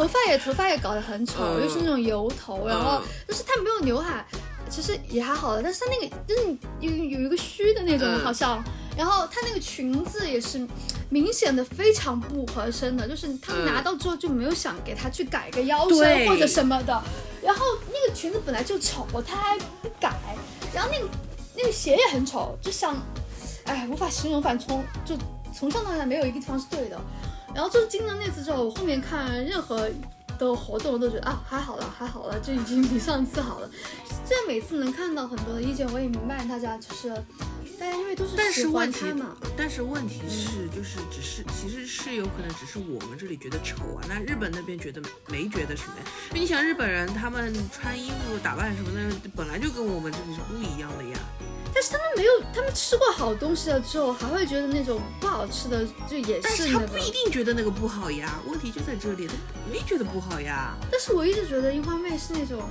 头发也头发也搞得很丑，嗯。又是那种油头，然后嗯。就是他没有刘海，其实也还好的，但是他那个就是有有一个虚的那种嗯好像，然后他那个裙子也是明显的非常不合身的，就是他拿到之后就没有想给他去改个腰身或者什么的，然后那个裙子本来就丑，他还不改，然后那个那个鞋也很丑，就像，哎，无法形容，反正从就从上到下没有一个地方是对的。然后就是经了那次之后，我后面看任何的活动我都觉得啊，还好了，还好了，就已经比上次好了。虽然每次能看到很多的意见，我也明白大家就是大家因为都是但喜欢是问题嘛，，但是问题是，就是只是，其实是有可能只是我们这里觉得丑啊，那日本那边觉得没觉得什么呀？因为你想日本人他们穿衣服打扮什么的，本来就跟我们这里是不一样的呀。但是他们没有，他们吃过好东西了之后，还会觉得那种不好吃的就也是那个。是他不一定觉得那个不好呀，问题就在这里，他没觉得不好呀。但是我一直觉得樱花妹是那种，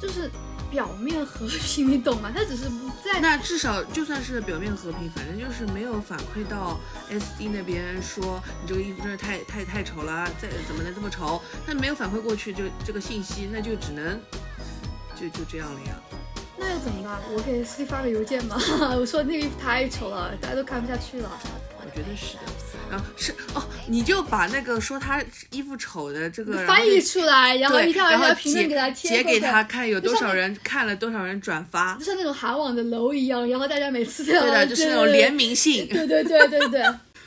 就是表面和平，你懂吗？她只是不在那至少就算是表面和平，反正就是没有反馈到 SD 那边说你这个衣服真的太太太丑了，再怎么能这么丑？那没有反馈过去就这个信息，那就只能就就这样了呀。怎么办？我给 C 发个邮件嘛，我说那个衣服太丑了，大家都看不下去了。我觉得是的。然后是哦，你就把那个说他衣服丑的这个翻译出来，然后对，一条一条评论给他贴截给他看有多少人看了，多少人转发就。像那种韩网的楼一样，然后大家每次都要对的，就是那种联。名信。对对对对对对，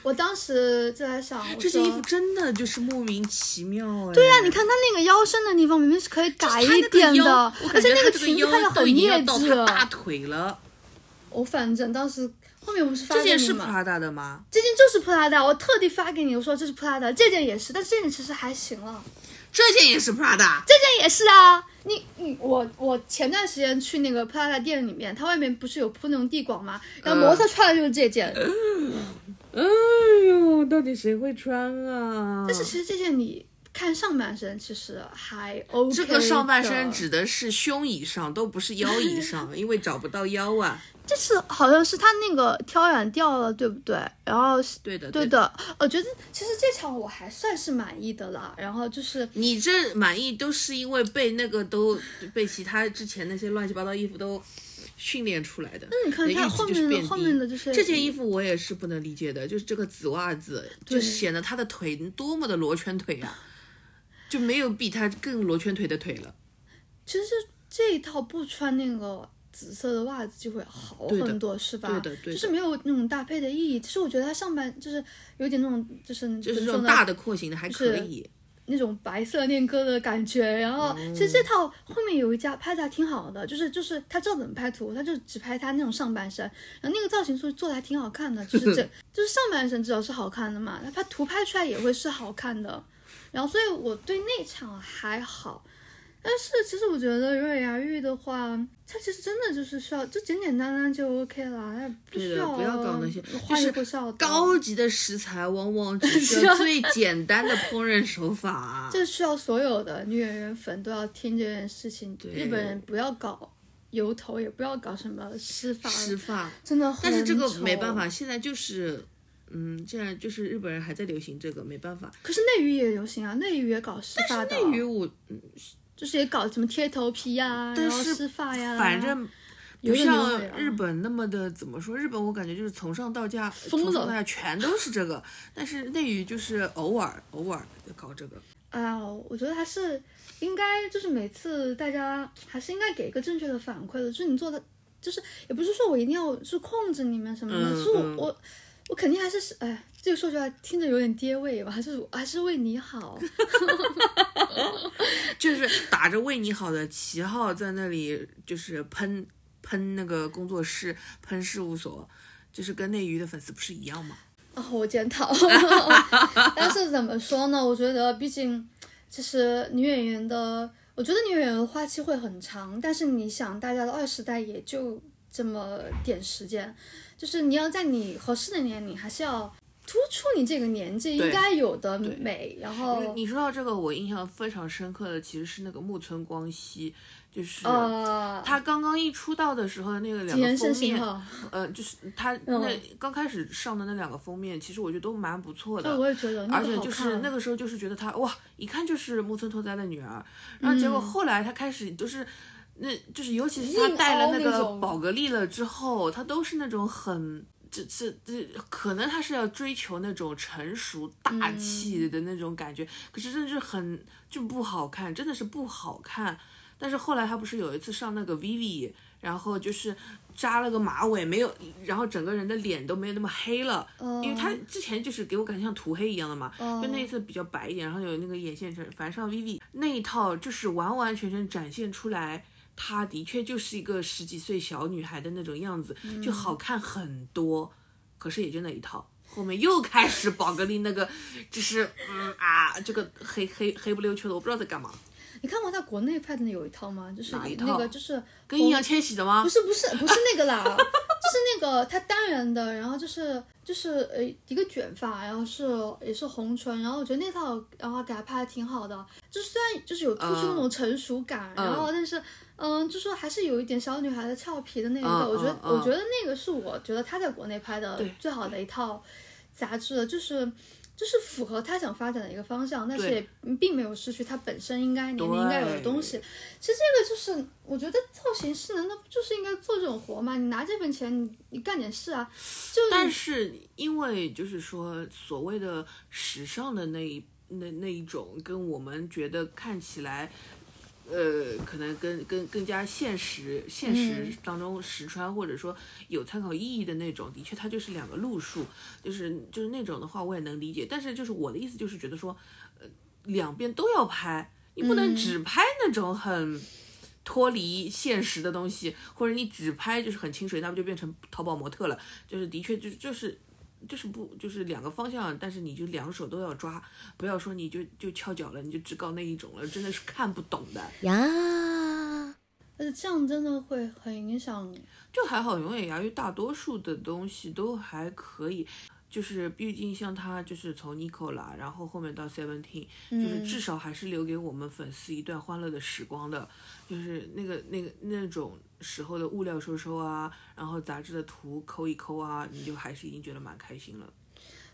我当时就在想，这件衣服真的就是莫名其妙哎。对呀、你看它那个腰身的地方明明是可以改一点的，而且那个腰裙子看着都已经要很劣质到。大腿了。我反正当时后面不是发这件是？Prada 的吗？这件就是 Prada，我特地发给你，我说这是 Prada，这件也是，但这件其实还行了。这件也是 Prada。这件也是啊，你你我我前段时间去那个 Prada 店里面，它外面不是有铺那种地广吗？然后模特穿的就是这件，到底谁会穿啊？但是其实这件你看上半身其实还 OK 这个上半身指的是胸以上，都不是腰以 上，因为找不到腰啊。这次好像是他那个挑染掉了，对不对？然后是对的，对的。的，我觉得其实这场我还算是满意的啦。然后就是你这满意都是因为被那个都被其他之前那些乱七八糟衣服都训练出来的。那你看它后面的后面的就是这件衣服我也是不能理解的，就是这个紫袜子，就显得他的腿多么的罗圈腿啊，就没有比他更罗圈腿的腿了。其实这一套不穿那个紫色的袜子就会好很多，是吧？对的对的就是没有那种搭配的意义。其实我觉得它上半就是有点那种就是就是怎么说呢这种大的廓形的还可以。那种白色恋歌的感觉。然后哦其实这套后面有一家拍的还挺好的，就是就是他知道怎么拍图，他就只拍他那种上半身，然后那个造型做做的还挺好看的，就是这 就是上半身至少是好看的嘛，他拍图拍出来也会是好看的。然后所以我对那场还好。但是其实我觉得瑞牙玉的话，它其实真的就是需要就简简单单就 OK 了，它不需要不要搞那些花里胡哨的。高级的食材往往 只需要最简单的烹饪手法、啊。这需要所有的女演员粉都要听这件事情。日本人不要搞油头，也不要搞什么湿发，湿发，真的很但是这个没办法，。现在就是，嗯，现在就是日本人还在流行这个，没办法。可是内娱也流行啊，内娱也搞湿发的，内娱我就是也搞什么贴头皮呀、然后但是湿发呀，反正不像日本那么的怎么说？日本我感觉就是从上到下，从上到下全都是这个，但是内娱就是偶尔偶尔搞这个。啊，我觉得还是应该，就是每次大家还是应该给一个正确的反馈的，就是你做的，就是也不是说我一定要是控制你们什么的，嗯是我、嗯我我肯定还是哎，这个说出来听着有点爹味吧，还是还是为你好 就是打着为你好的旗号在那里，就是喷喷那个工作室、喷事务所，就是跟内娱的粉丝不是一样吗？啊，我检讨。但是怎么说呢？我觉得毕竟就是女演员的，我觉得女演员的花期会很长，但是你想，大家的二十代也就这么点时间，就是你要在你合适的年龄，还是要突出你这个年纪应该有的美，然后你说到这个，我印象非常深刻的其实是那个木村光希，就是呃，他刚刚一出道的时候的那个两个封面，呃，就是他那刚开始上的那两个封面，其实我觉得都蛮不错的。对，我也觉得而且就是那个时候就是觉得他哇，一看就是木村拓哉的女儿，然后结嗯果后来他开始都是。那就是，尤其是她硬戴了那个宝格丽了之后，他都是那种很，这这这，可能他是要追求那种成熟大嗯气的那种感觉，可是真的是很就不好看，真的是不好看。但是后来他不是有一次上那个 Vivi，然后就是扎了个马尾，没有，然后整个人的脸都没有那么黑了，因为他之前就是给我感觉像涂黑一样的嘛，就那一次比较白一点，然后有那个眼线成，反正上 Vivi 那一套就是完完全全展现出来。她的确就是一个十几岁小女孩的那种样子，就好看很多。可是也就那一套，后面又开始宝格丽那个，就是嗯啊，这个黑黑黑不溜秋的，我不知道在干嘛。你看过他国内拍的那有一套吗？就是那个就是跟易烊千玺的吗不？是不是不是那个啦，就是那个他单人的，然后就是就是呃一个卷发，然后是也是红唇，然后我觉得那套然后给他拍的挺好的，就虽然就是有突出那种成熟感，然后但是嗯，就说还是有一点小女孩的俏皮的那一个，嗯我觉得、我觉得那个是我觉得他在国内拍的最好的一套杂志，就是。就是符合他想发展的一个方向，但是也并没有失去他本身应该年龄应该有的东西。其实这个就是，我觉得造型师难道不就是应该做这种活吗？你拿这份钱，你你干点事啊，就但是因为就是说所谓的时尚的那一那那一种，跟我们觉得看起来。呃，可能跟跟更加现实，现实当中实穿或者说有参考意义的那种，的确它就是两个路数，就是就是那种的话我也能理解，但是就是我的意思就是觉得说，呃，两边都要拍，你不能只拍那种很脱离现实的东西，或者你只拍就是很清水，那不就变成淘宝模特了？就是的确就就是。就是不就是两个方向，但是你就两手都要抓，不要说你就就翘脚了，你就只搞那一种了，真的是看不懂的。呀，而且这样真的会很影响。就还好，永远牙玉大多数的东西都还可以，就是毕竟像他就是从 Nicola，然后后面到 Seventeen，就是至少还是留给我们粉丝一段欢乐的时光的，就是那个那个那种时候的物料收收啊，然后杂志的图抠一抠啊，你就还是已经觉得蛮开心了。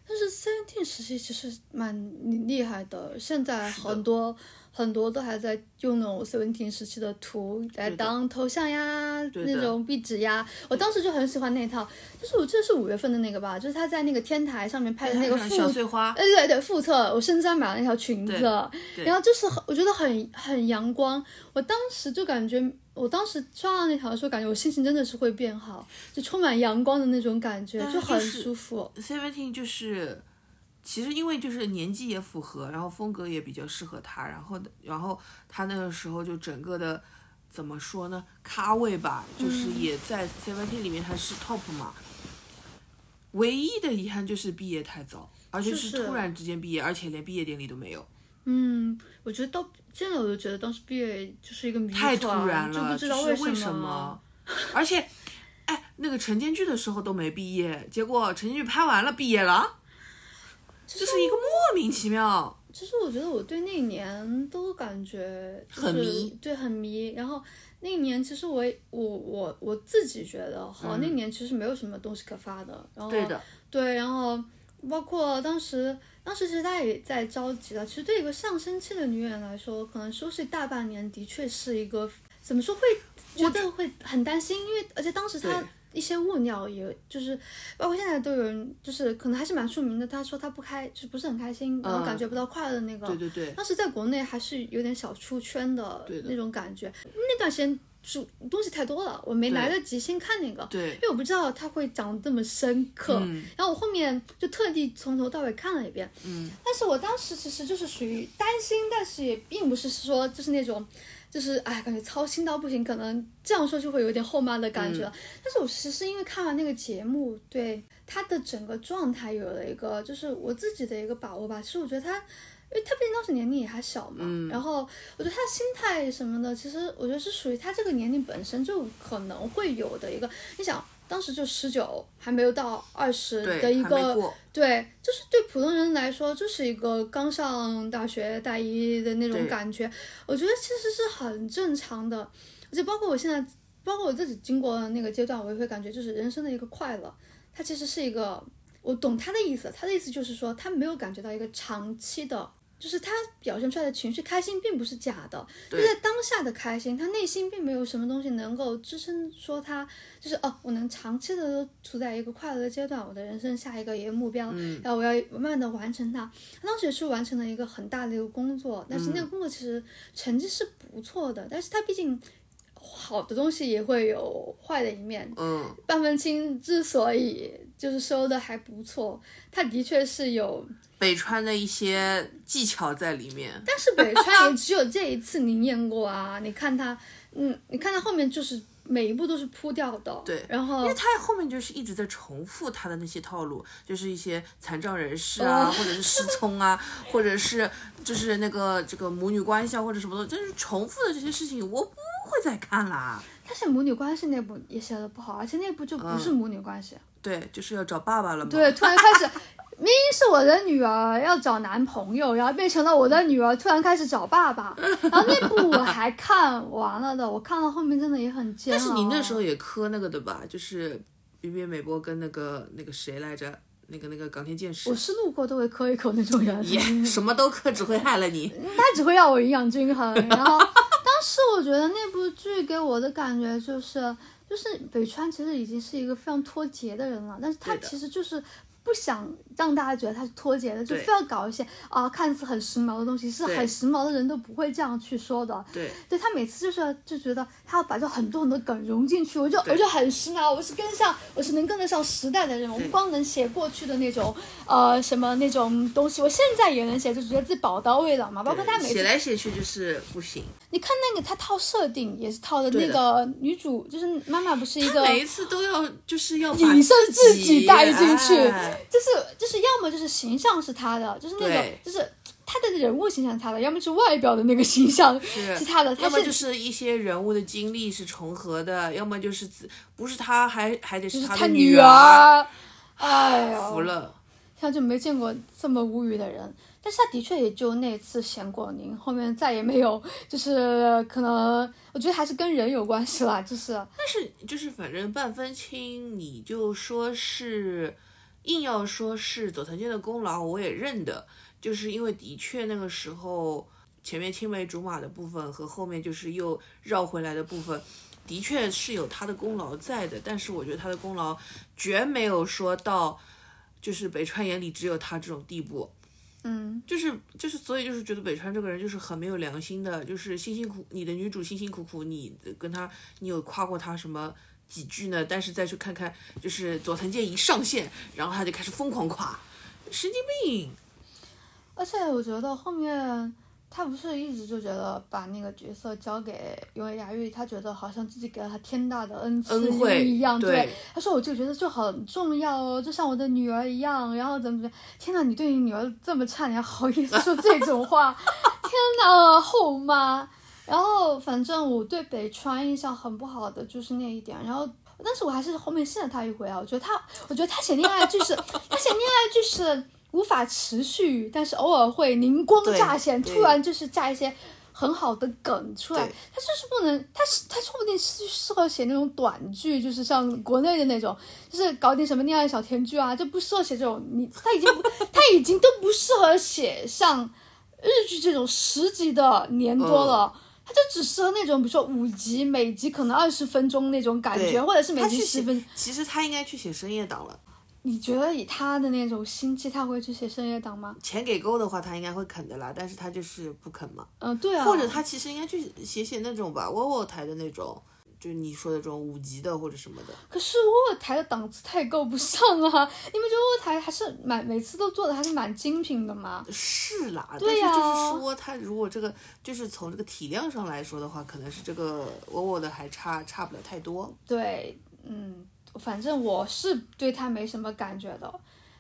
但是 Seventeen 时期其实蛮厉害的，现在很多很多都还在用那种 Seventeen 时期的图来当头像呀，那种壁纸呀。我当时就很喜欢那套，就是我记得是五月份的那个吧，就是他在那个天台上面拍的那个副小碎花，哎，对对，复测，我甚至还买了那条裙子，然后就是很，我觉得很很阳光。我当时就感觉，我当时刷到那条的时候，感觉我心情真的是会变好，就充满阳光的那种感觉，但就是很就是舒服。Seventeen 就是，其实因为就是年纪也符合，然后风格也比较适合他，然后然后他那个时候就整个的怎么说呢，咖位吧，就是嗯也在 Seventeen 里面他是 top 嘛。唯一的遗憾就是毕业太早，而且是是突然之间毕业，而且连毕业典礼都没有，嗯，我觉得到现在我都觉得当时毕业就是一个谜太突然了，就不知道就是为什么。而且，哎，那个陈建剧的时候都没毕业，结果陈建剧拍完了毕业了，这是一个莫名其妙。其实我觉得我对那一年都感觉、就是、很迷，对，很迷。然后那一年其实我也我我我自己觉得，好、那年其实没有什么东西可发的。然后嗯对的，对，然后包括当时，当时其实大家也在着急了。其实对一个上升期的女演员来说，可能休息大半年的确是一个怎么说会觉得会很担心，因为而且当时她对一些物料，也就是包括现在都有人就是可能还是蛮出名的，他说他不开就是不是很开心，然后感觉不到快乐的那个。对对对，当时在国内还是有点小出圈的那种感觉，那段时间主东西太多了，我没来得及先看那个。对因为我不知道他会讲得这么深刻，嗯然后我后面就特地从头到尾看了一遍，嗯，但是我当时其实就是属于担心，但是也并不是说就是那种，就是哎感觉操心到不行，可能这样说就会有点后妈的感觉了。但是我其实因为看完那个节目，对他的整个状态有了一个就是我自己的一个把握吧。其实我觉得他因为他毕竟当时年龄也还小嘛，嗯然后我觉得他心态什么的，其实我觉得是属于他这个年龄本身就可能会有的一个，你想当时就十九，还没有到二十，的一个，对，就是对普通人来说，就是一个刚上大学大一的那种感觉，我觉得其实是很正常的，而且包括我现在，包括我自己经过那个阶段，我也会感觉就是人生的一个快乐，它其实是一个，我懂他的意思，他的意思就是说他没有感觉到一个长期的。就是他表现出来的情绪开心并不是假的，就在当下的开心，他内心并没有什么东西能够支撑说他就是哦，我能长期的处在一个快乐的阶段，我的人生下一个一个目标，嗯然后我要慢慢的完成它。他当时也是完成了一个很大的一个工作，但是那个工作其实成绩是不错的，但是他毕竟好的东西也会有坏的一面。嗯，半分青之所以就是收的还不错，他的确是有，北川的一些技巧在里面。但是北川也只有这一次灵验过啊！你看他，嗯，你看他后面就是每一步都是铺掉的，对然后因为他后面就是一直在重复他的那些套路，就是一些残障人士啊，哦或者是失聪啊，或者是就是那个这个母女关系啊，或者什么的，就是重复的这些事情，我不会再看啦。他写母女关系那部也写的不好，而且那部就不是母女关系。对，就是要找爸爸了嘛。对，突然开始，明明是我的女儿要找男朋友，然后变成了我的女儿突然开始找爸爸。然后那部我还看完了的，我看到后面真的也很煎熬。但是你那时候也磕那个的吧？就是边边美波跟那个那个谁来着？那个那个冈田健史我。是路过都会磕一口那种人，耶，什么都磕，只会害了你。他只会要我营养均衡。然后当时我觉得那部剧给我的感觉就是，就是北川其实已经是一个非常脱节的人了，但是他其实就是。不想让大家觉得他是脱节的，就非要搞一些啊看似很时髦的东西，是很时髦的人都不会这样去说的。对，对他每次就是就觉得他要把这很多很多梗融进去，我就对我就很时髦，我是跟上，我是能跟得上时代的人，我不光能写过去的那种呃什么那种东西，我现在也能写，就觉得自己宝刀未老嘛。包括他每次写来写去就是不行。你看那个他套设定也是套的那个女主，就是妈妈不是一个每一次都要就是要把隐身自己带进去哎就是就是要么就是形象是他的，就是那种就是他的人物形象是他的，要么是外表的那个形象是是他的，他要么就是一些人物的经历是重合的，要么就是自不是他还还得是是他的女儿。儿。哎呦，服了，现在就没见过这么无语的人。但是他的确也就那次贤过宁，后面再也没有，就是可能我觉得还是跟人有关系啦，就是但是就是反正半分清，你就说是硬要说是佐藤健的功劳，我也认的，就是因为的确那个时候前面青梅竹马的部分和后面就是又绕回来的部分。的确是有他的功劳在的，但是我觉得他的功劳绝没有说到，就是北川眼里只有他这种地步。嗯，就是就是，所以就是觉得北川这个人就是很没有良心的，就是辛辛苦你的女主辛辛苦苦，你跟他你有夸过他什么几句呢？但是再去看看，就是佐藤健一上线，然后他就开始疯狂夸，神经病。而且我觉得后面他不是一直就觉得把那个角色交给永野芽郁，他觉得好像自己给了他天大的恩赐恩惠一样，对他说我就觉得就很重要哦，就像我的女儿一样，然后怎么怎么样，天呐，你对你女儿这么差，你还好意思说这种话？天呐，后妈！然后反正我对北川印象很不好的就是那一点，然后但是我还是后面信了他一回啊，我觉得他，我觉得他写恋爱剧是，他写恋爱剧是无法持续，但是偶尔会灵光乍现，突然就是加一些很好的梗出来。他就是不能，他是他说不定是适合写那种短剧，就是像国内的那种，就是搞点什么恋爱小甜剧啊，就不适合写这种。你他已经不，他已经都不适合写像日剧这种十集的年多了。他就只适合那种，比如说五集，每集可能二十分钟那种感觉，或者是每集十分。其实他应该去写深夜档了。你觉得以他的那种心气，他会去写深夜档吗？钱给够的话，他应该会啃的啦，但是他就是不肯嘛。嗯、对啊。或者他其实应该去写写那种吧，窝窝台的那种，就是你说的这种五级的或者什么的。可是窝窝台的档次太够不上啊！你们觉得窝窝台还是蛮每次都做的还是蛮精品的吗？是啦，但对是就是说，它如果这个就是从这个体量上来说的话，可能是这个窝窝的还差差不了太多。对，嗯，反正我是对他没什么感觉的，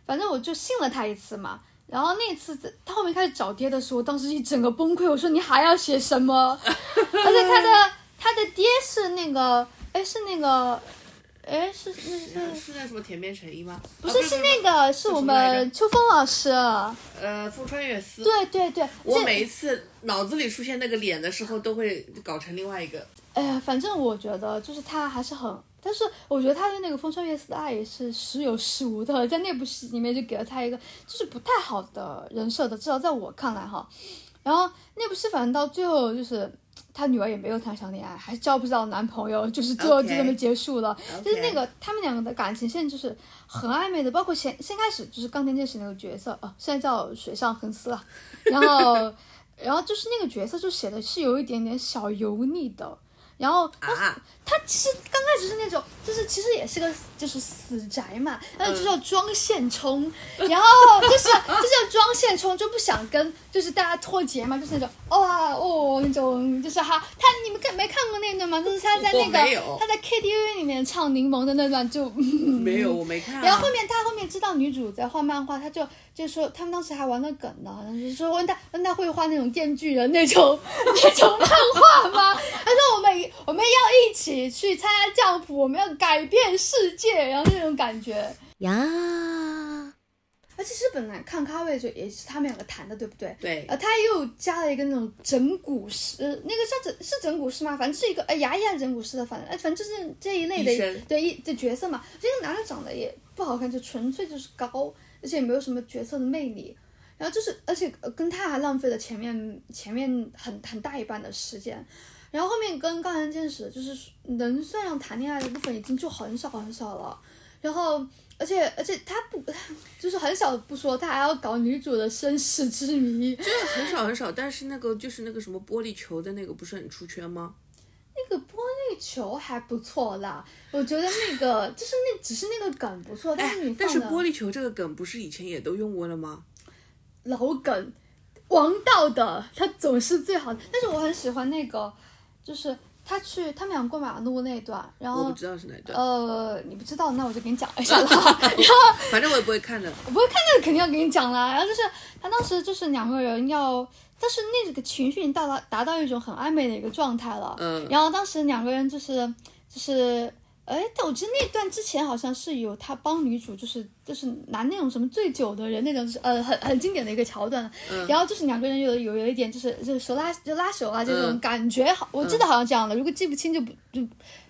反正我就信了他一次嘛。然后那次在他后面开始找爹的时候，当时一整个崩溃。我说你还要写什么？而且他的他的爹是那个，哎，是那个，哎，是是是是那什么田边诚一吗？不啊是是那个是我们秋风老师。呃富川悦司。对对对，我每一次脑子里出现那个脸的时候，都会搞成另外一个。哎呀，反正我觉得就是他还是很，但是我觉得他对那个风川月司的爱也是时有时无的，在那部戏里面就给了他一个就是不太好的人设的，至少在我看来哈。然后那部戏反正到最后就是他女儿也没有谈上恋爱，还交不到男朋友，就是最后就这么结束了。就是那个他们两个的感情线就是很暧昧的，包括先先开始就是冈田健史那个角色啊，现在叫水上恒司了，然后 然后就是那个角色就写的是有一点点小油腻的。然后啊，他其实刚开始是那种，就是其实也是个就是死宅嘛，然后就是要装现充，然后就是就是要装现充，就不想跟就是大家脱节嘛，就是那种哇哦那种就是哈，他你们看没看过那段吗？就是他在那个他在 KTV 里面唱柠檬的那段就。没有，我没看、啊。然后后面他后面知道女主在画漫画，他就就说他们当时还玩了梗呢，好像就是说问他问他会画那种电锯人那种 那种漫画吗？去参加教辅，我们要改变世界，然后那种感觉。呀，而且是本来看咖位就也是他们两个谈的，对不对？对呃，他又加了一个那种整蛊师，呃那个叫整是整蛊师吗？反正是一个呃牙医还是整蛊师的，反正哎，反正就是这一类的对一的角色嘛。这个男的长得也不好看，就纯粹就是高，而且也没有什么角色的魅力。然后就是，而且呃跟他还浪费了前面前面很很大一半的时间，然后后面跟高田健史就是能算上谈恋爱的部分已经就很少很少了，然后而且而且他不就是很少不说，他还要搞女主的身世之谜，就是很少很少，但是那个就是那个什么玻璃球的那个不是很出圈吗？那个玻璃球还不错啦，我觉得那个就是那只是那个梗不错，但是你哎但是玻璃球这个梗不是以前也都用过了吗？老梗，王道的他总是最好的。但是我很喜欢那个，就是他去他们俩过马路那段，然后我不知道是哪一段，呃你不知道，那我就给你讲一下了。然 后 反正我也不会看的。我不会看那个，肯定要给你讲啦。然后就是他当时就是两个人要，但是那个情绪已经达到达到一种很暧昧的一个状态了。嗯然后当时两个人就是就是。哎，但我记得那段之前好像是有他帮女主，就是就是拿那种什么醉酒的人那种，呃很很经典的一个桥段。嗯然后就是两个人有有有一点就是就是手拉就拉手啊这种嗯感觉，好，我记得好像这样的。如果记不清就不就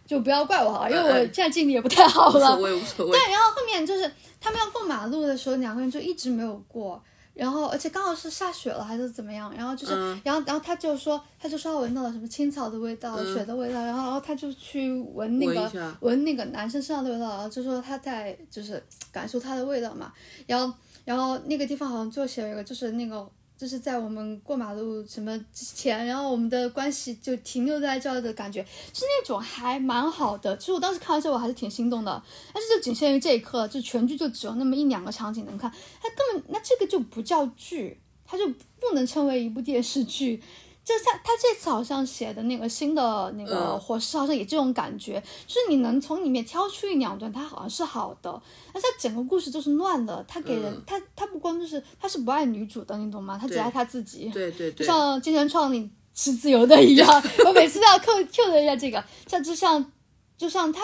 就不要怪我哈，因为我现在记忆力也不太好了。无所谓，无所谓。对，然后后面就是他们要过马路的时候，两个人就一直没有过。然后，而且刚好是下雪了还是怎么样，然后就是，嗯。然后，然后他就说，他就说他闻到了什么青草的味道、嗯。雪的味道，然后，然后他就去闻那个闻闻那个男生身上的味道，然后就说他在就是感受他的味道嘛，然后，然后那个地方好像就写了一个，就是那个就是在我们过马路什么之前，然后我们的关系就停留在这儿的感觉，是那种还蛮好的。其实我当时看完之后我还是挺心动的，但是就仅限于这一刻，就全剧就只有那么一两个场景能看，它根本那这个就不叫剧，它就不能称为一部电视剧。就像他这次好像写的那个新的那个嗯火势，好像也这种感觉，就是你能从里面挑出一两段，它好像是好的，但是它整个故事就是乱的。他给人、嗯他他不光就是他是不爱女主的，你懂吗？他只爱他自己。就对对对，像精神创里是自由的一样，我每次都要扣 Q 的一下这个，像就像就像他，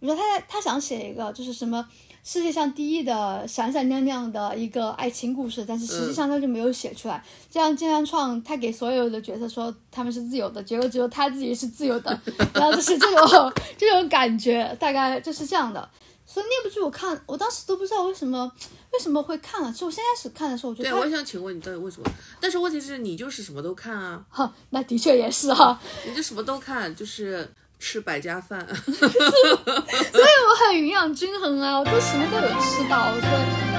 比如说他他想写一个就是什么世界上第一的闪闪亮亮的一个爱情故事，但是实际上他就没有写出来。这样金山创他给所有的角色说他们是自由的，结果只有他自己是自由的，然后就是这种这种感觉，大概就是这样的。所以那部剧我看，我当时都不知道为什么为什么会看了。其实我先开始看的时候，我觉得对，它我想请问你到底为什么？但是问题是你就是什么都看啊，哈，那的确也是哈。你就什么都看，就是吃百家饭。所以我很营养均衡啊，我都什么都有吃到，所以